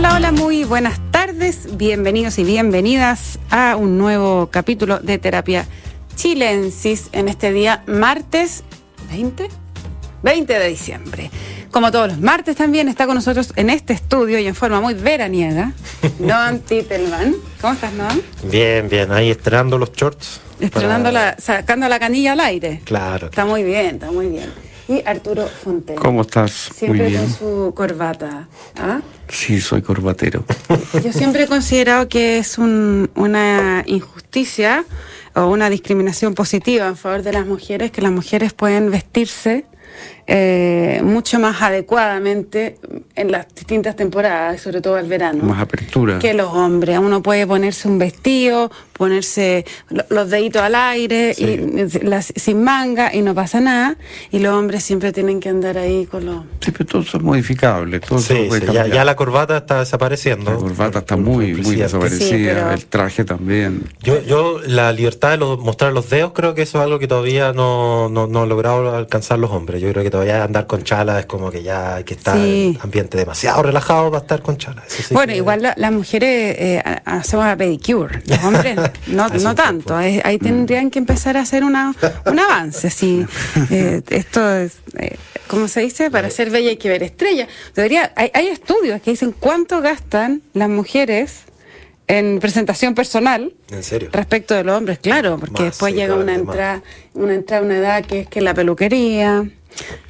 Hola, hola, muy buenas tardes. Bienvenidos y bienvenidas a un nuevo capítulo de Terapia Chilensis en este día martes 20, 20 de diciembre. Como todos los martes también está con nosotros en este estudio y en forma muy veraniega, Noam Titelman. ¿Cómo estás, Noam? Bien, bien, ahí estrenando los shorts. Estrenando para- la, sacando la canilla al aire. Claro. Está muy bien, está muy bien. Y Arturo Fontel. ¿Cómo estás? Siempre Muy bien. con su corbata. ¿ah? Sí, soy corbatero. Yo siempre he considerado que es un- una injusticia o una discriminación positiva en favor de las mujeres, que las mujeres pueden vestirse eh, mucho más adecuadamente en las distintas temporadas, sobre todo el verano. Más apertura. Que los hombres. Uno puede ponerse un vestido, ponerse lo- los deditos al aire, Sí. y, las- sin manga y no pasa nada. Y los hombres siempre tienen que andar ahí con los... Sí, pero todo eso es modificable. Todo Sí, puede sí, ya, cambiar. ya la corbata está desapareciendo. La corbata está muy, muy desaparecida. Sí, pero- El traje también. Yo, yo la libertad de los- mostrar los dedos creo que eso es algo que todavía no, no, no han logrado alcanzar los hombres. Yo creo que todavía andar con chala es como que ya hay que estar Sí. en ambiente demasiado relajado para estar con chala. Eso sí bueno, que- igual la- las mujeres eh, ha- hacemos la pedicure, los hombres no, no un tanto. Eh, Ahí tendrían que empezar a hacer una, un avance. Sí. Eh, esto es, eh, ¿cómo se dice? Para ser bella hay que ver estrella. Debería, hay, hay estudios que dicen cuánto gastan las mujeres en presentación personal En serio. respecto de los hombres, claro, porque Más, después sí, llega una entrada, una entrada una edad que es que la peluquería,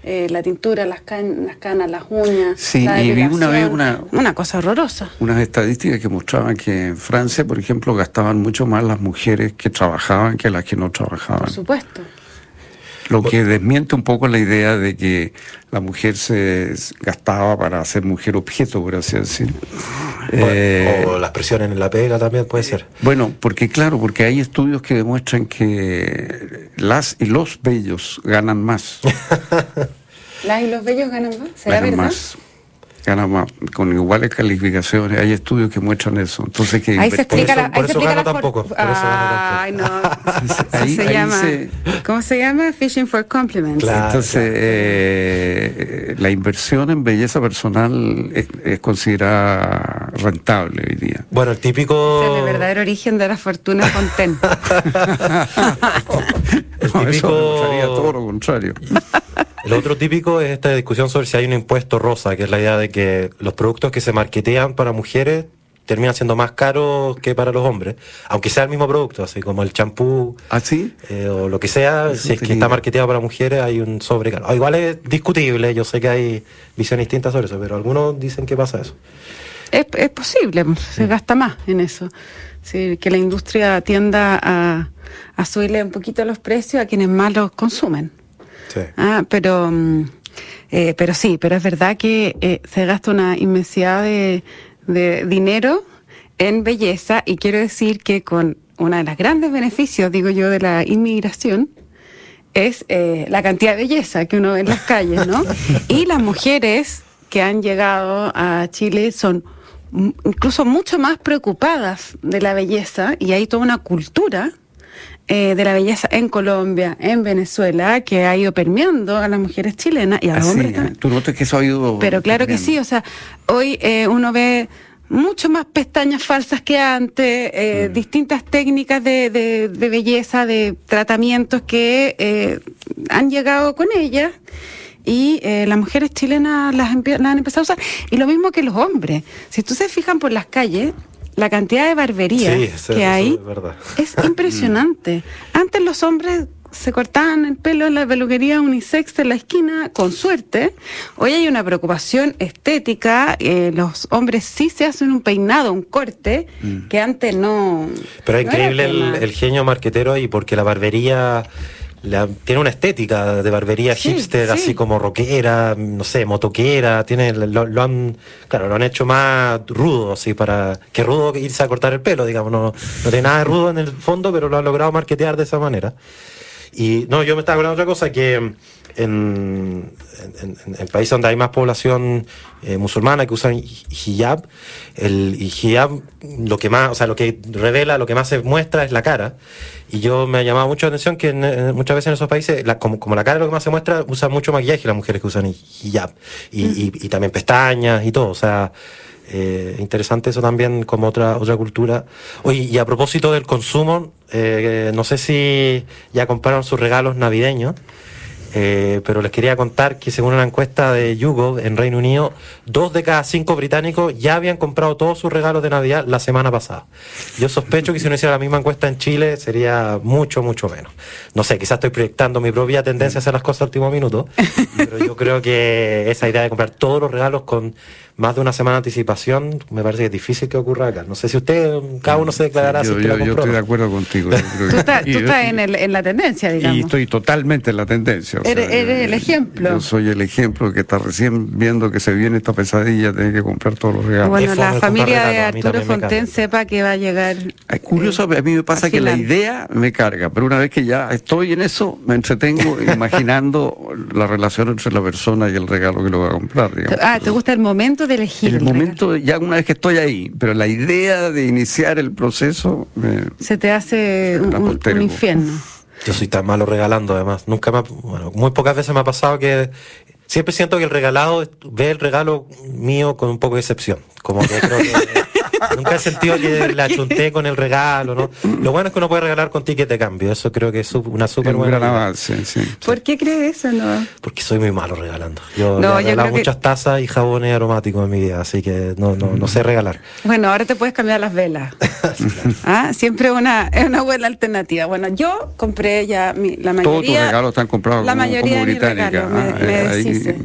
eh, la tintura, las, can- las canas, las uñas. Sí, la y vi una vez una- una cosa horrorosa. Unas estadísticas que mostraban que en Francia, por ejemplo, gastaban mucho más las mujeres que trabajaban que las que no trabajaban. Por supuesto. Lo que desmiente un poco la idea de que la mujer se gastaba para ser mujer objeto, por así decir. O, Eh, o las presiones en la pega también puede ser. Bueno, porque claro, porque hay estudios que demuestran que las y los bellos ganan más. ¿Las y los bellos ganan más? ¿Será ganan verdad? más. Ganan más, con iguales calificaciones. Hay estudios que muestran eso. Entonces que Ahí se Por explica eso- la, por ahí se eso explica gana tampoco, por gana Ay, no. Ahí- se ahí llama. se- ¿Cómo se llama? Fishing for compliments. Claro. Entonces, eh, la inversión en belleza personal es, es considerada rentable hoy día. Bueno, el típico... Es el verdadero origen de la fortuna Fontaine. El No, eso típico- demostraría todo lo contrario. El otro típico es esta discusión sobre si hay un impuesto rosa, que es la idea de que los productos que se marketean para mujeres terminan siendo más caros que para los hombres, aunque sea el mismo producto, así como el champú ¿Ah, sí? eh, o lo que sea, Eso si es que está marketeado para mujeres hay un sobrecaro. Ah, Igual es discutible, yo sé que hay visiones distintas sobre eso, pero algunos dicen que pasa eso. Es, es posible, se gasta más en eso. Sí, que la industria tienda a, a subirle un poquito los precios a quienes más los consumen. Sí. Ah, pero, mm, eh, pero sí, pero es verdad que eh, se gasta una inmensidad de, de dinero en belleza y quiero decir que con uno de los grandes beneficios, digo yo, de la inmigración es eh, la cantidad de belleza que uno ve en las calles, ¿no? Y las mujeres que han llegado a Chile son incluso mucho más preocupadas de la belleza y hay toda una cultura eh, de la belleza en Colombia, en Venezuela, que ha ido permeando a las mujeres chilenas y a los hombres también. Tú notas que eso ha ido... Pero claro que sí, o sea, hoy eh, uno ve mucho más pestañas falsas que antes, eh, Mm. distintas técnicas de, de- de belleza, de tratamientos que eh, han llegado con ellas y eh, las mujeres chilenas las, las han empezado a usar. Y lo mismo que los hombres. Si tú se fijan por las calles, la cantidad de barberías Sí, eso- que eso hay es verdad. es impresionante. Antes los hombres se cortaban el pelo en la peluquería unisex de la esquina, con suerte. Hoy hay una preocupación estética. eh, los hombres sí se hacen un peinado, un corte, que antes no. Pero es no increíble el, el genio marquetero ahí porque la barbería la- tiene una estética de barbería Sí, hipster, sí. así como rockera, no sé, motoquera, tiene, lo, lo han, claro, lo han hecho más rudo, así para, que rudo irse a cortar el pelo, digamos, no, no tiene nada de rudo en el fondo, pero lo han logrado marketear de esa manera. Y no, yo me estaba acordando de otra cosa que en, en, en- países donde hay más población eh, musulmana que usan hijab, el hijab lo que más, o sea, lo que revela, lo que más se muestra es la cara. Y yo me ha llamado mucho la atención que en- muchas veces en esos países, la- como, como la cara es lo que más se muestra, usan mucho maquillaje las mujeres que usan hijab. Y, y- y también pestañas y todo. O sea, Eh, interesante eso también como otra otra cultura. Oye, y a propósito del consumo, eh, no sé si ya compraron sus regalos navideños. Eh, pero les quería contar que según una encuesta de YouGov en Reino Unido, dos de cada cinco británicos ya habían comprado todos sus regalos de Navidad la semana pasada. Yo sospecho que si uno hiciera la misma encuesta en Chile sería mucho, mucho menos. No sé, quizás estoy proyectando mi propia tendencia a hacer las cosas al último minuto, pero yo creo que esa idea de comprar todos los regalos con más de una semana de anticipación, me parece que es difícil que ocurra acá. No sé si usted, cada uno se declarará yo, si yo, yo estoy de acuerdo contigo. tú estás, tú estás en, el, en, la tendencia, digamos. Y estoy totalmente en la tendencia. eres, sea, eres el ejemplo. Yo soy el ejemplo que está recién viendo que se viene esta pesadilla, tiene que comprar todos los regalos. Bueno, la familia de Arturo Fonten sepa que va a llegar. Es curioso, eh, a mí me pasa que la idea me carga, pero una vez que ya estoy en eso, me entretengo imaginando la relación entre la persona y el regalo que lo va a comprar. Digamos. Ah, ¿te gusta el momento de elegir? El, el momento ya una vez que estoy ahí, pero la idea de iniciar el proceso... Me, Se te hace un, un, un, infierno. Yo soy tan malo regalando, además. Nunca me bueno, muy pocas veces me ha pasado que siempre siento que el regalado ve el regalo mío con un poco de excepción. Como que creo que nunca he sentido que la chunté con el regalo, ¿no? Lo bueno es que uno puede regalar con ticket de cambio. Eso creo que es una súper buena. Gran avance, sí. ¿Por qué crees eso, no? Porque soy muy malo regalando. Yo, no, he regalado muchas que... tazas y jabones aromáticos en mi vida, así que no, no, no sé regalar. Bueno, ahora te puedes cambiar las velas. ¿Ah? Siempre una, es una buena alternativa. Bueno, yo compré ya mi, la mayoría. Todos tus regalos están comprados La como, mayoría como de regalos. Ah, me, me ahí, deshice.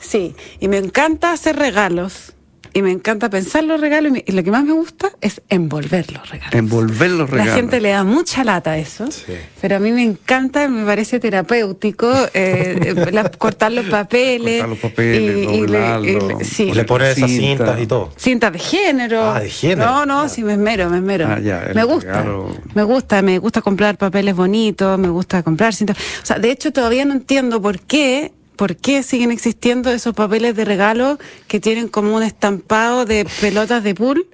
Sí, y me encanta hacer regalos y me encanta pensar los regalos y, me, y, lo que más me gusta es envolver los regalos. Envolver los regalos. La gente le da mucha lata a eso, sí. pero a mí me encanta, me parece terapéutico eh, la, cortar los papeles. Cortar los papeles, y, y le, sí. o le pones esas cintas y todo. Cintas de género. Ah, de género. No, no, ah. sí, me esmero, me esmero. Ah, ya, me gusta, regalo... me gusta, me gusta comprar papeles bonitos, me gusta comprar cintas. O sea, de hecho todavía no entiendo por qué ¿Por qué siguen existiendo esos papeles de regalo que tienen como un estampado de pelotas de pool?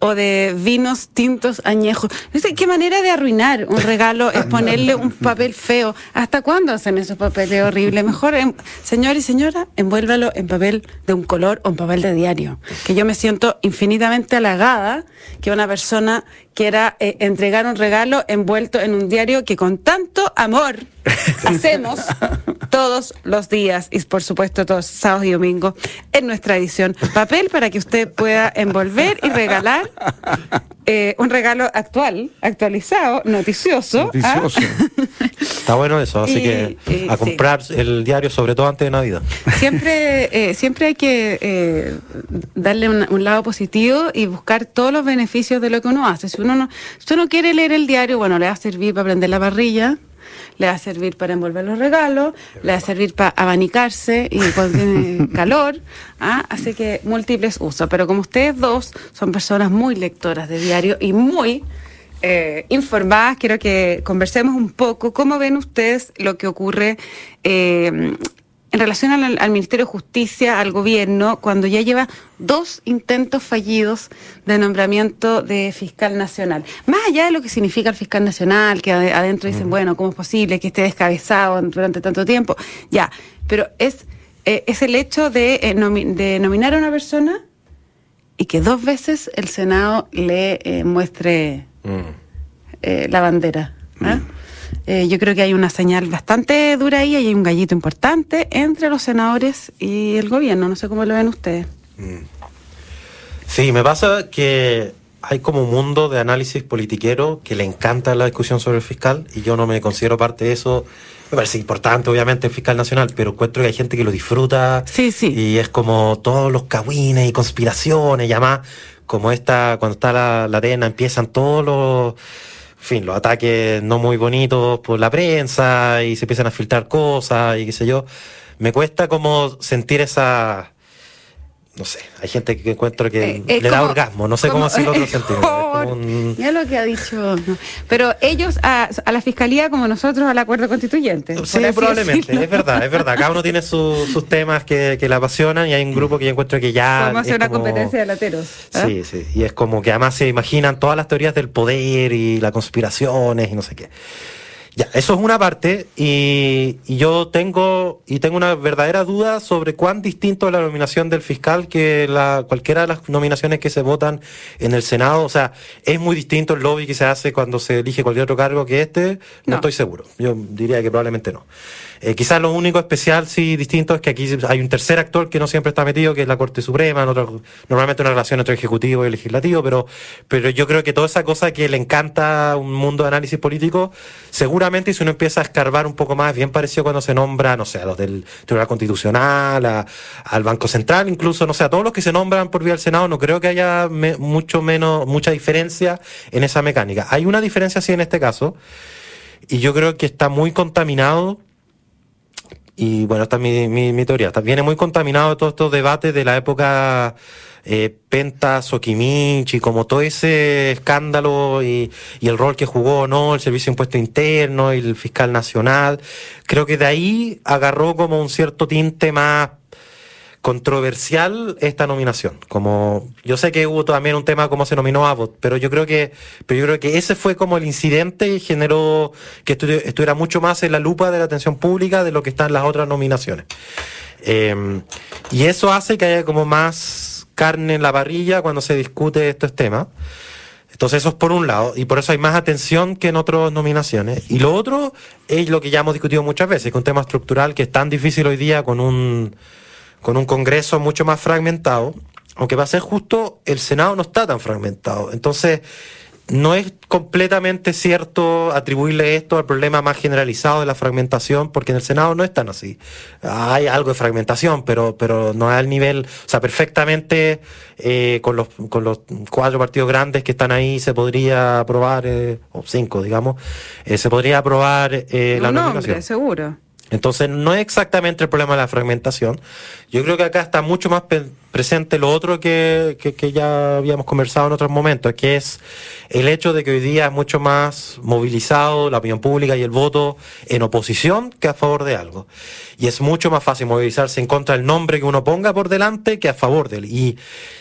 o de vinos tintos añejos. Qué manera de arruinar un regalo es ponerle un papel feo. ¿Hasta cuándo hacen esos papeles horribles? Mejor, en, señor y señora, envuélvalo en papel de un color o en papel de diario. Que yo me siento infinitamente halagada que una persona quiera eh, entregar un regalo envuelto en un diario que con tanto amor hacemos todos los días y por supuesto todos sábados y domingos en nuestra edición. Papel para que usted pueda envolver y regalar eh, un regalo actual, actualizado, noticioso. Noticioso. ¿ah? Está bueno eso, así y, que a comprar sí. el diario, sobre todo antes de Navidad. Siempre, eh, siempre hay que eh, darle un, un, lado positivo y buscar todos los beneficios de lo que uno hace. Si uno no, si uno quiere leer el diario, bueno, le va a servir para prender la parrilla le va a servir para envolver los regalos, le va a servir para abanicarse y cuando tiene calor, ¿ah? así que múltiples usos. Pero como ustedes dos son personas muy lectoras de diario y muy eh, informadas, quiero que conversemos un poco. ¿Cómo ven ustedes lo que ocurre eh, en relación al, al, Ministerio de Justicia, al gobierno, cuando ya lleva dos intentos fallidos de nombramiento de fiscal nacional. Más allá de lo que significa el fiscal nacional, que adentro dicen, bueno, ¿cómo es posible que esté descabezado durante tanto tiempo? Ya, pero es, eh, es el hecho de, eh, nomi de, nominar a una persona y que dos veces el Senado le eh, muestre mm. la bandera. ¿eh? Mm. Eh, yo creo que hay una señal bastante dura ahí, hay un gallito importante entre los senadores y el gobierno. No sé cómo lo ven ustedes. Mm. Sí, me pasa que hay como un mundo de análisis politiquero que le encanta la discusión sobre el fiscal y yo no me considero parte de eso. Me parece importante, obviamente, el fiscal nacional, pero encuentro que hay gente que lo disfruta. Sí, sí. Y es como todos los cagüines y conspiraciones y además, como esta, cuando está la, la arena, empiezan todos los fin, los ataques no muy bonitos por la prensa y se empiezan a filtrar cosas y qué sé yo. Me cuesta como sentir esa no sé, hay gente que encuentro que eh, le como, da orgasmo, no sé cómo hacerlo otro sentido. Un... Ya lo que ha dicho. Pero ellos a, a, la fiscalía como nosotros al acuerdo constituyente. Sí, probablemente, decirlo. es verdad, es verdad. Cada uno tiene su, sus temas que, que le apasionan y hay un grupo que yo encuentro que ya. Vamos a hacer una como... competencia de lateros. ¿eh? Sí, sí. Y es como que además se imaginan todas las teorías del poder y las conspiraciones y no sé qué. Ya, eso es una parte y, yo tengo y tengo una verdadera duda sobre cuán distinto es la nominación del fiscal que la cualquiera de las nominaciones que se votan en el Senado, o sea, es muy distinto el lobby que se hace cuando se elige cualquier otro cargo que este, no estoy seguro. Yo diría que probablemente no. Eh, quizás lo único especial, sí, distinto, es que aquí hay un tercer actor que no siempre está metido, que es la Corte Suprema, normalmente una relación entre ejecutivo y legislativo, pero, pero yo creo que toda esa cosa que le encanta un mundo de análisis político, seguramente si uno empieza a escarbar un poco más, bien parecido cuando se nombra, no sé, a los del Tribunal Constitucional, al Banco Central, incluso, no sé, a todos los que se nombran por vía del Senado, no creo que haya mucho menos, mucha diferencia en esa mecánica. Hay una diferencia sí en este caso, y yo creo que está muy contaminado y bueno, esta es mi, mi, mi teoría. Viene muy contaminado todos estos debates de la época eh, Penta, Soquimich como todo ese escándalo y, y, el rol que jugó no el Servicio de Impuesto Interno y el Fiscal Nacional. Creo que de ahí agarró como un cierto tinte más controversial esta nominación. Como yo sé que hubo también un tema como se nominó Abbott, pero yo creo que pero yo creo que ese fue como el incidente y generó que estuviera mucho más en la lupa de la atención pública de lo que están las otras nominaciones. Em, y eso hace que haya como más carne en la parrilla cuando se discute estos temas. Entonces eso es por un lado, y por eso hay más atención que en otras nominaciones. Y lo otro es lo que ya hemos discutido muchas veces, que es un tema estructural que es tan difícil hoy día con un con un Congreso mucho más fragmentado, aunque va a ser justo, el Senado no está tan fragmentado. Entonces, no es completamente cierto atribuirle esto al problema más generalizado de la fragmentación, porque en el Senado no es tan así. Hay algo de fragmentación, pero, pero no es al nivel, o sea, perfectamente eh, con, los, con los cuatro partidos grandes que están ahí se podría aprobar, eh, o cinco, digamos, eh, se podría aprobar eh, la nominación. seguro. Entonces, no es exactamente el problema de la fragmentación. Yo creo que acá está mucho más presente lo otro que, que, ya habíamos conversado en otros momentos, que es el hecho de que hoy día es mucho más movilizado la opinión pública y el voto en oposición que a favor de algo. Y es mucho más fácil movilizarse en contra del nombre que uno ponga por delante que a favor de él. Y,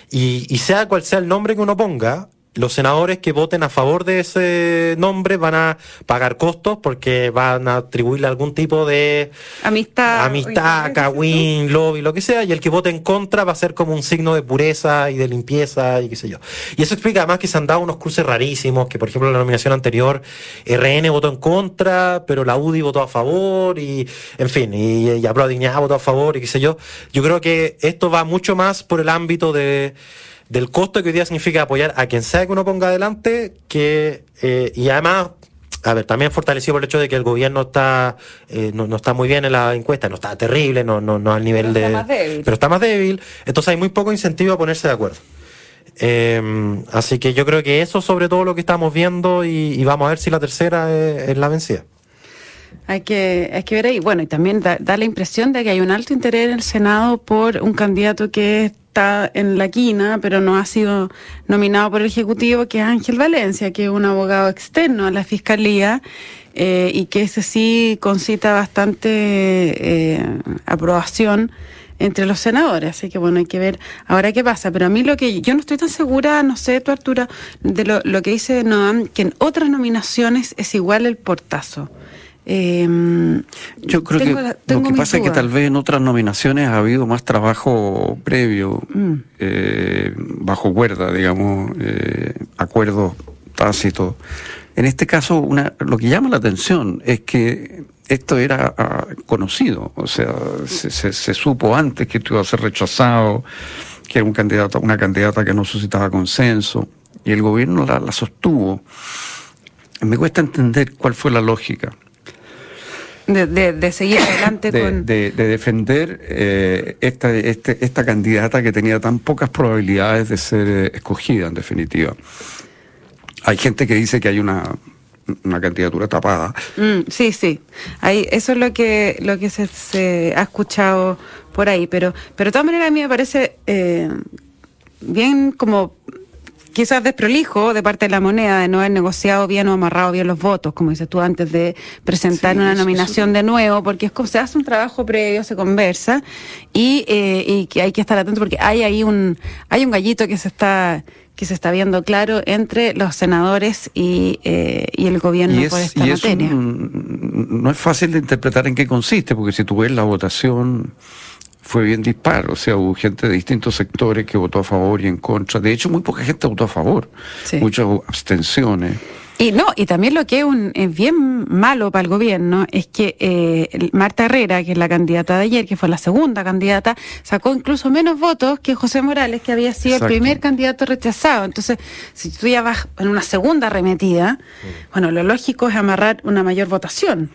y, y sea cual sea el nombre que uno ponga, los senadores que voten a favor de ese nombre van a pagar costos porque van a atribuirle algún tipo de amistad, amistad, cagüín, lobby, lo que sea, y el que vote en contra va a ser como un signo de pureza y de limpieza y qué sé yo. Y eso explica además que se han dado unos cruces rarísimos, que por ejemplo en la nominación anterior RN votó en contra, pero la UDI votó a favor y, en fin, y, y Dignidad votó a favor y qué sé yo. Yo creo que esto va mucho más por el ámbito de del costo que hoy día significa apoyar a quien sea que uno ponga adelante, que, eh, y además, a ver, también fortalecido por el hecho de que el gobierno está, eh, no, está muy bien en la encuesta, no está terrible, no, no, no al nivel de. Está más débil. Pero está más débil, entonces hay muy poco incentivo a ponerse de acuerdo. Eh, así que yo creo que eso sobre todo lo que estamos viendo y, vamos a ver si la tercera es, la vencida. Hay que, hay que ver ahí. Bueno, y también da, da, la impresión de que hay un alto interés en el Senado por un candidato que está en la quina, pero no ha sido nominado por el Ejecutivo, que es Ángel Valencia, que es un abogado externo a la Fiscalía eh, y que ese sí concita bastante eh, aprobación entre los senadores. Así que bueno, hay que ver ahora qué pasa. Pero a mí lo que yo no estoy tan segura, no sé, tu Artura, de lo, lo que dice Noam, que en otras nominaciones es igual el portazo. Eh, Yo creo que lo que pasa es que tal vez en otras nominaciones ha habido más trabajo previo, mm. eh, bajo cuerda, digamos, eh, acuerdos tácitos. En este caso, una, lo que llama la atención es que esto era ah, conocido, o sea, se, se, supo antes que esto iba a ser rechazado, que era un candidato, una candidata que no suscitaba consenso, y el gobierno la, la sostuvo. Me cuesta entender cuál fue la lógica. De, seguir adelante con... De, defender eh, esta, este, esta candidata que tenía tan pocas probabilidades de ser eh, escogida, en definitiva. Hay gente que dice que hay una, una candidatura tapada. Mm, sí, sí. Ahí, eso es lo que, lo que se, ha escuchado por ahí. Pero, pero de todas maneras a mí me parece eh, bien como quizás desprolijo de parte de la moneda de no haber negociado bien o amarrado bien los votos, como dices tú, antes de presentar una nominación de nuevo, porque es como se hace un trabajo previo, se conversa y, eh, y que hay que estar atento porque hay ahí un, hay un gallito que se está que se está viendo claro entre los senadores y, eh, y el gobierno por esta materia. no es fácil de interpretar en qué consiste, porque si tú ves la votación fue bien disparo, o sea, hubo gente de distintos sectores que votó a favor y en contra. De hecho, muy poca gente votó a favor, muchas abstenciones. Y no, y también lo que es, un, es bien malo para el gobierno es que eh, Marta Herrera, que es la candidata de ayer, que fue la segunda candidata, sacó incluso menos votos que José Morales, que había sido el primer candidato rechazado. Entonces, si tú ya vas en una segunda arremetida, bueno, lo lógico es amarrar una mayor votación.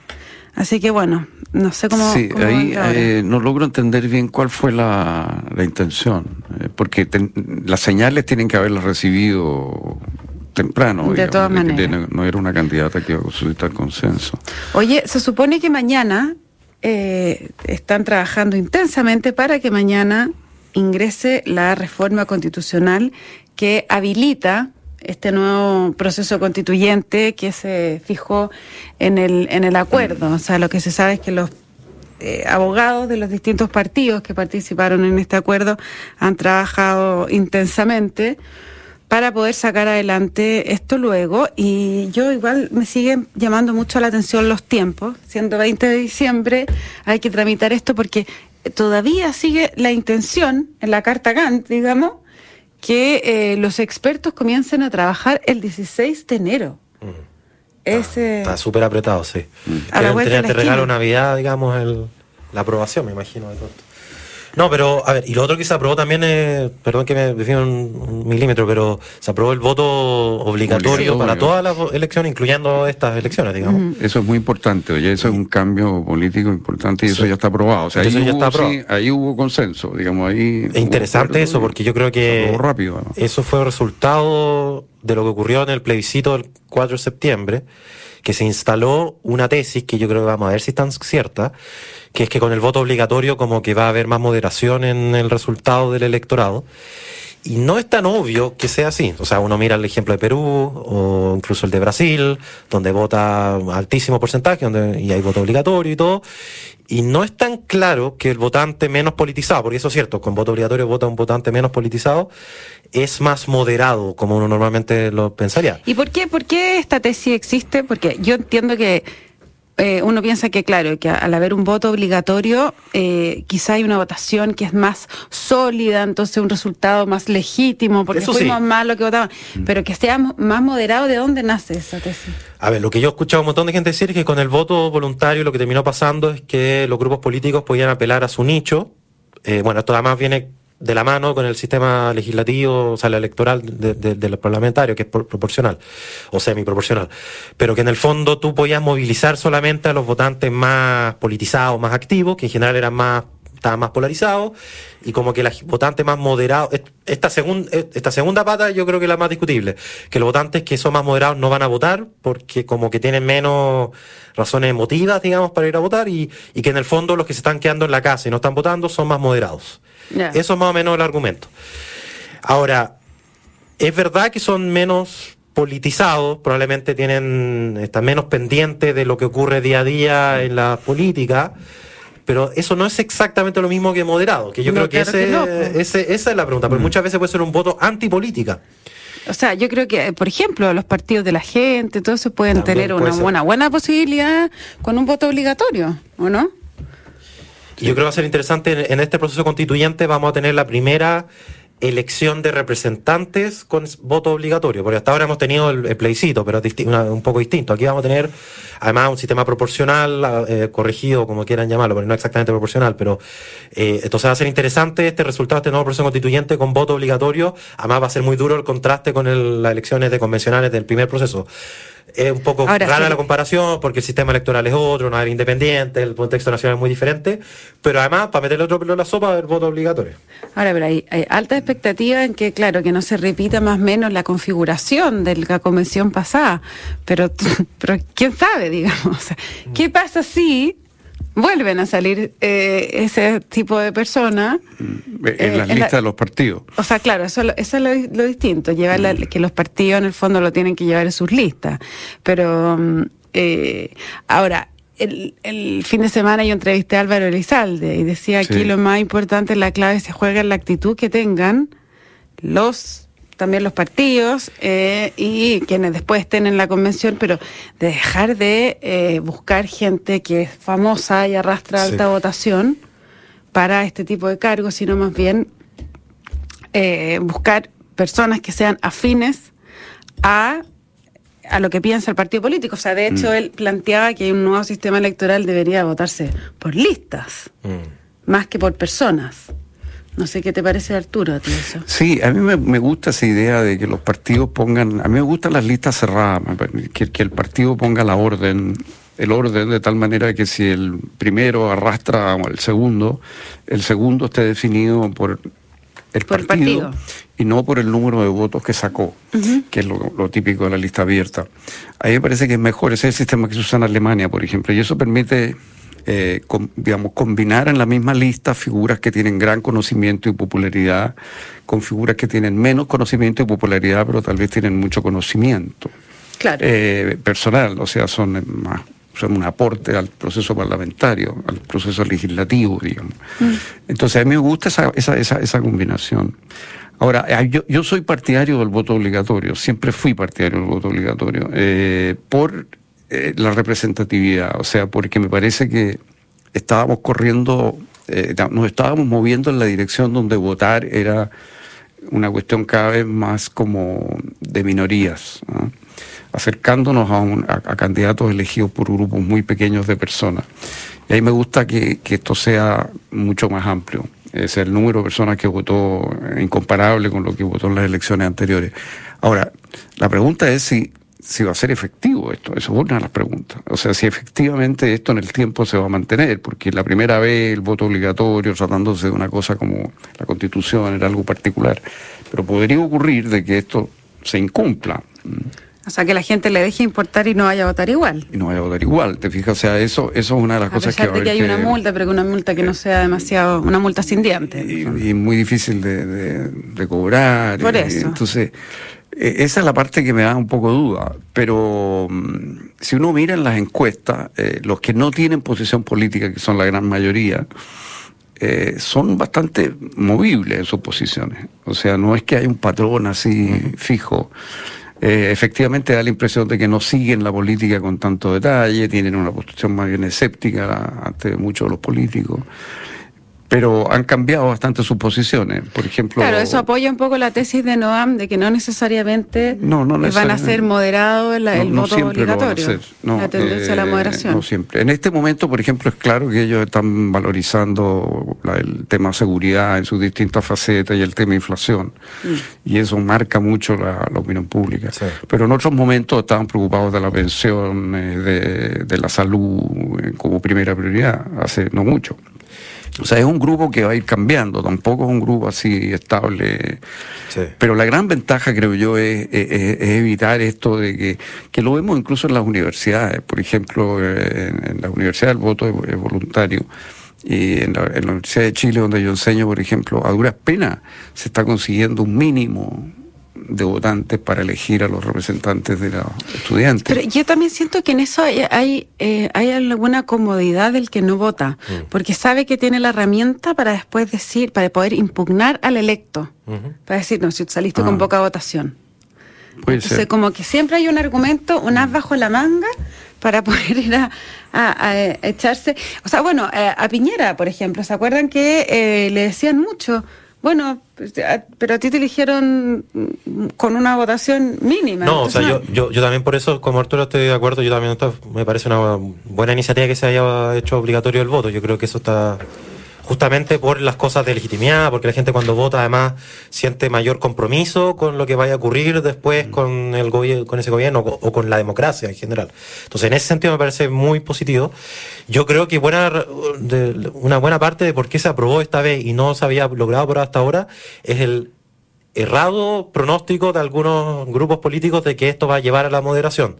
Así que bueno, no sé cómo. Sí, ahí eh, no logro entender bien cuál fue la, la intención, eh, porque las señales tienen que haberlas recibido temprano. De todas maneras. no era una candidata que iba a suscitar consenso. Oye, se supone que mañana eh, están trabajando intensamente para que mañana ingrese la reforma constitucional que habilita este nuevo proceso constituyente que se fijó en el, en el acuerdo. O sea, lo que se sabe es que los eh, abogados de los distintos partidos que participaron en este acuerdo han trabajado intensamente para poder sacar adelante esto luego. Y yo igual me siguen llamando mucho la atención los tiempos. Siendo 20 de diciembre hay que tramitar esto porque todavía sigue la intención en la carta Gantt, digamos, que eh, los expertos comiencen a trabajar el 16 de enero. Está súper apretado, sí. A la vuelta te regalo Navidad, digamos, el, la aprobación, me imagino, de todo no, pero, a ver, y lo otro que se aprobó también es, perdón que me defiendo un, milímetro, pero se aprobó el voto obligatorio, para todas las elecciones, incluyendo estas elecciones, digamos. Eso es muy importante, oye, eso es un cambio político importante y eso ya está aprobado. O sea, ahí, hubo, ya está ahí hubo consenso, digamos, ahí... Es interesante eso, porque yo creo que rápido, eso fue resultado de lo que ocurrió en el plebiscito del 4 de septiembre, que se instaló una tesis que yo creo que vamos a ver si es tan cierta, que es que con el voto obligatorio como que va a haber más moderación en el resultado del electorado. Y no es tan obvio que sea así. O sea, uno mira el ejemplo de Perú o incluso el de Brasil, donde vota altísimo porcentaje donde, y hay voto obligatorio y todo. Y no es tan claro que el votante menos politizado, porque eso es cierto, con voto obligatorio vota un votante menos politizado, es más moderado, como uno normalmente lo pensaría. ¿Y por qué, por qué esta tesis existe? Porque yo entiendo que eh, uno piensa que, claro, que al haber un voto obligatorio, eh, quizá hay una votación que es más sólida, entonces un resultado más legítimo, porque fuimos más lo que votaban. Mm. Pero que sea más moderado, ¿de dónde nace esa tesis? A ver, lo que yo he escuchado a un montón de gente decir es que con el voto voluntario lo que terminó pasando es que los grupos políticos podían apelar a su nicho. Eh, bueno, esto además viene de la mano con el sistema legislativo, o sea, el electoral de, los parlamentarios, que es proporcional o semi-proporcional. Pero que en el fondo tú podías movilizar solamente a los votantes más politizados, más activos, que en general eran más estaban más polarizados y como que los votantes más moderados, esta, esta segunda pata yo creo que es la más discutible, que los votantes que son más moderados no van a votar porque como que tienen menos razones emotivas, digamos, para ir a votar y, y que en el fondo los que se están quedando en la casa y no están votando son más moderados. Eso es más o menos el argumento. Ahora, es verdad que son menos politizados, probablemente tienen, están menos pendientes de lo que ocurre día a día en la política, pero eso no es exactamente lo mismo que moderado, que yo creo que, ese, pues. esa es la pregunta, porque mm. muchas veces puede ser un voto antipolítica. O sea, yo creo que, por ejemplo, los partidos de la gente, todo eso pueden tener una buena, buena posibilidad con un voto obligatorio, ¿o no? Yo creo que va a ser interesante en este proceso constituyente, vamos a tener la primera elección de representantes con voto obligatorio, porque hasta ahora hemos tenido el, plebiscito, pero es un poco distinto. Aquí vamos a tener además un sistema proporcional, eh, corregido, como quieran llamarlo, pero no exactamente proporcional, pero eh, entonces va a ser interesante este resultado este nuevo proceso constituyente con voto obligatorio, además va a ser muy duro el contraste con las elecciones de convencionales del primer proceso. Es un poco rara la comparación porque el sistema electoral es otro, no era independiente, el contexto nacional es muy diferente, pero además, para meterle otro pelo en la sopa, el voto obligatorio. Ahora, pero hay, alta expectativa en que, claro, que no se repita más o menos la configuración de la convención pasada, pero, pero quién sabe, digamos. ¿Qué pasa si vuelven a salir eh, ese tipo de personas. Mm, en las listas de los partidos. O sea, claro, eso, eso es lo, distinto, llevar mm. que los partidos en el fondo lo tienen que llevar en sus listas. Pero mm, ahora, el, el, fin de semana yo entrevisté a Álvaro Elizalde y decía aquí lo más importante, la clave se juega en la actitud que tengan los también los partidos eh, y quienes después estén en la convención, pero de dejar de eh, buscar gente que es famosa y arrastra alta votación para este tipo de cargos, sino más bien eh, buscar personas que sean afines a a lo que piensa el partido político. O sea, de hecho, mm. él planteaba que un nuevo sistema electoral debería votarse por listas, mm. más que por personas. No sé qué te parece, Arturo, a ti eso. Sí, a mí me, gusta esa idea de que los partidos pongan. A mí me gustan las listas cerradas, que, que el partido ponga la orden el orden de tal manera que si el primero arrastra al segundo, el segundo esté definido por el partido, y no por el número de votos que sacó, que es lo, típico de la lista abierta. A mí me parece que es mejor, ese es el sistema que se usa en Alemania, por ejemplo, y eso permite, eh, digamos, combinar en la misma lista figuras que tienen gran conocimiento y popularidad con figuras que tienen menos conocimiento y popularidad, pero tal vez tienen mucho conocimiento. Eh, personal, o sea, son más son un aporte al proceso parlamentario, al proceso legislativo, digamos. Mm. Entonces, a mí me gusta esa, esa, esa, esa combinación. Ahora, yo, yo, soy partidario del voto obligatorio, siempre fui partidario del voto obligatorio, eh, por eh, la representatividad, o sea, porque me parece que estábamos corriendo, eh, nos estábamos moviendo en la dirección donde votar era una cuestión cada vez más como de minorías acercándonos a, a, candidatos elegidos por grupos muy pequeños de personas. Y ahí me gusta que, que esto sea mucho más amplio. Es el número de personas que votó incomparable con lo que votó en las elecciones anteriores. Ahora, la pregunta es si, si va a ser efectivo esto. Eso es una de las preguntas. O sea, si efectivamente esto en el tiempo se va a mantener, porque la primera vez el voto obligatorio, tratándose de una cosa como la constitución, era algo particular. Pero podría ocurrir de que esto se incumpla. O sea, que la gente le deje importar y no vaya a votar igual. Y no vaya a votar igual, te fijas, o sea, eso, eso es una de las cosas que... de que hay una multa, pero que una multa que no sea demasiado, una multa sin dientes. Y, muy difícil de, cobrar. Por eso. Entonces, esa es la parte que me da un poco duda, pero mm, si uno mira en las encuestas, eh, los que no tienen posición política, que son la gran mayoría, eh, son bastante movibles en sus posiciones. O sea, no es que hay un patrón así fijo. Eh, efectivamente da la impresión de que no siguen la política con tanto detalle, tienen una posición más bien escéptica ante muchos de los políticos pero han cambiado bastante sus posiciones. Por ejemplo. Claro, eso apoya un poco la tesis de Noam de que no necesariamente van a ser moderados el voto obligatorio. la tendencia a la eh, moderación. No siempre. En este momento, por ejemplo, es claro que ellos están valorizando el tema seguridad en sus distintas facetas y el tema inflación. Mm. Y eso marca mucho la, opinión pública. Pero en otros momentos estaban preocupados de la pensión, eh, de, de la salud eh, como primera prioridad, hace no mucho. O sea, es un grupo que va a ir cambiando, tampoco es un grupo así estable. Pero la gran ventaja, creo yo, es, evitar esto de que, que, lo vemos incluso en las universidades. Por ejemplo, en, en la universidad el voto es, voluntario. Y en la, en la, Universidad de Chile, donde yo enseño, por ejemplo, a duras penas se está consiguiendo un mínimo de votantes para elegir a los representantes de los estudiantes. Pero yo también siento que en eso hay, hay, eh, alguna comodidad del que no vota, mm. porque sabe que tiene la herramienta para después decir, para poder impugnar al electo, para decir, no, si saliste con ah. poca votación. Puede Entonces, como que siempre hay un argumento, un as bajo la manga, para poder ir a, echarse. O sea, bueno, eh, a Piñera, por ejemplo, ¿se acuerdan que eh, le decían mucho? Bueno, pues, pero a ti te eligieron con una votación mínima. No, o sea, yo, yo, yo también por eso, como Arturo, estoy de acuerdo. Yo también me parece una buena iniciativa que se haya hecho obligatorio el voto. Yo creo que eso está justamente por las cosas de legitimidad, porque la gente cuando vota además siente mayor compromiso con lo que vaya a ocurrir después mm. con el gobierno, con ese gobierno o, con la democracia en general. Entonces, en ese sentido me parece muy positivo. Yo creo que buena, de, una buena parte de por qué se aprobó esta vez y no se había logrado por hasta ahora es el errado pronóstico de algunos grupos políticos de que esto va a llevar a la moderación.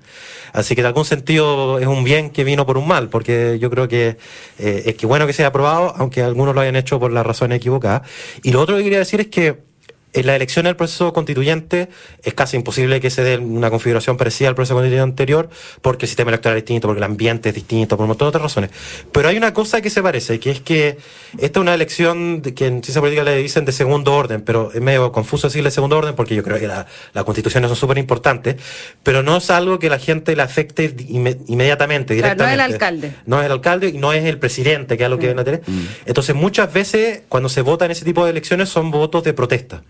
Así que en algún sentido es un bien que vino por un mal, porque yo creo que eh, es que bueno que sea aprobado, aunque algunos lo hayan hecho por las razones equivocadas. Y lo otro que quería decir es que en la elección del proceso constituyente es casi imposible que se dé una configuración parecida al proceso constituyente anterior, porque el sistema electoral es distinto, porque el ambiente es distinto, por un montón de otras razones. Pero hay una cosa que se parece, que es que esta es una elección que en ciencia política le dicen de segundo orden, pero es medio confuso decirle segundo orden porque yo creo que las la constituciones son súper importantes, pero no es algo que la gente le afecte inmediatamente, directamente. no es el alcalde. No es el alcalde y no es el presidente, que es lo que mm. a tener. Mm. Entonces, muchas veces, cuando se vota en ese tipo de elecciones, son votos de protesta.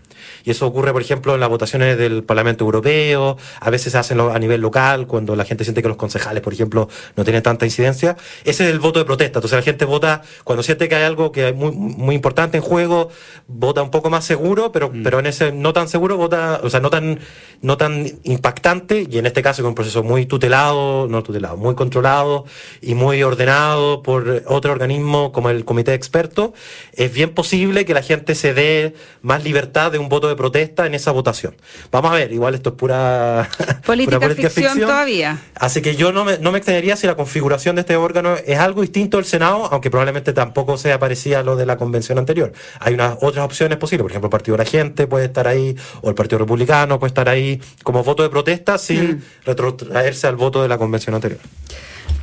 Y eso ocurre, por ejemplo, en las votaciones del Parlamento Europeo, a veces se hacen a nivel local, cuando la gente siente que los concejales, por ejemplo, no tienen tanta incidencia. Ese es el voto de protesta. Entonces la gente vota, cuando siente que hay algo que es muy, muy importante en juego, vota un poco más seguro, pero, mm. pero en ese no tan seguro vota, o sea, no tan, no tan impactante, y en este caso con un proceso muy tutelado, no tutelado, muy controlado y muy ordenado por otro organismo como el comité de expertos, es bien posible que la gente se dé más libertad de un voto de protesta en esa votación. Vamos a ver, igual esto es pura política, ficción, todavía. Así que yo no me, no me extendería si la configuración de este órgano es algo distinto del Senado, aunque probablemente tampoco sea parecida a lo de la convención anterior. Hay unas otras opciones posibles, por ejemplo, el Partido de la Gente puede estar ahí, o el Partido Republicano puede estar ahí como voto de protesta sin mm. retrotraerse al voto de la convención anterior.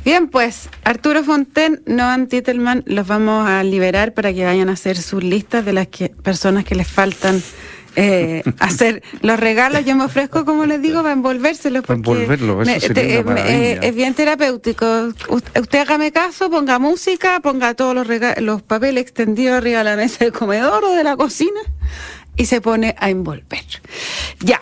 Bien, pues Arturo Fonten, Noan Titelman, los vamos a liberar para que vayan a hacer sus listas de las personas que les faltan eh, hacer los regalos. Yo me ofrezco, como les digo, para envolvérselos. Para envolverlo, eso eh, eh, es bien terapéutico. Usted hágame caso, ponga música, ponga todos los, los papeles extendidos arriba de la mesa del comedor o de la cocina y se pone a envolver. Ya,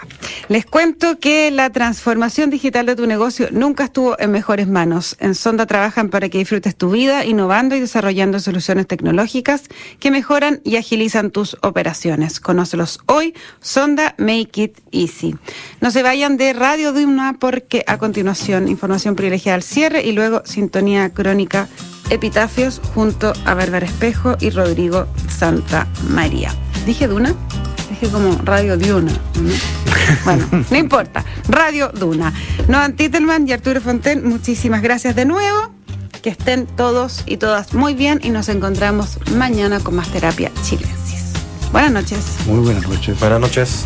les cuento que la transformación digital de tu negocio nunca estuvo en mejores manos. En Sonda trabajan para que disfrutes tu vida, innovando y desarrollando soluciones tecnológicas que mejoran y agilizan tus operaciones. Conócelos hoy, Sonda Make It Easy. No se vayan de Radio Duna porque a continuación información privilegiada al cierre y luego sintonía crónica Epitafios junto a Bárbara Espejo y Rodrigo Santa María. ¿Dije Duna? Dije como Radio Duna. Bueno, no importa. Radio Duna. Noan Titelman y Arturo Fonten, muchísimas gracias de nuevo. Que estén todos y todas muy bien y nos encontramos mañana con más terapia chilensis. Buenas noches. Muy buenas noches. Buenas noches.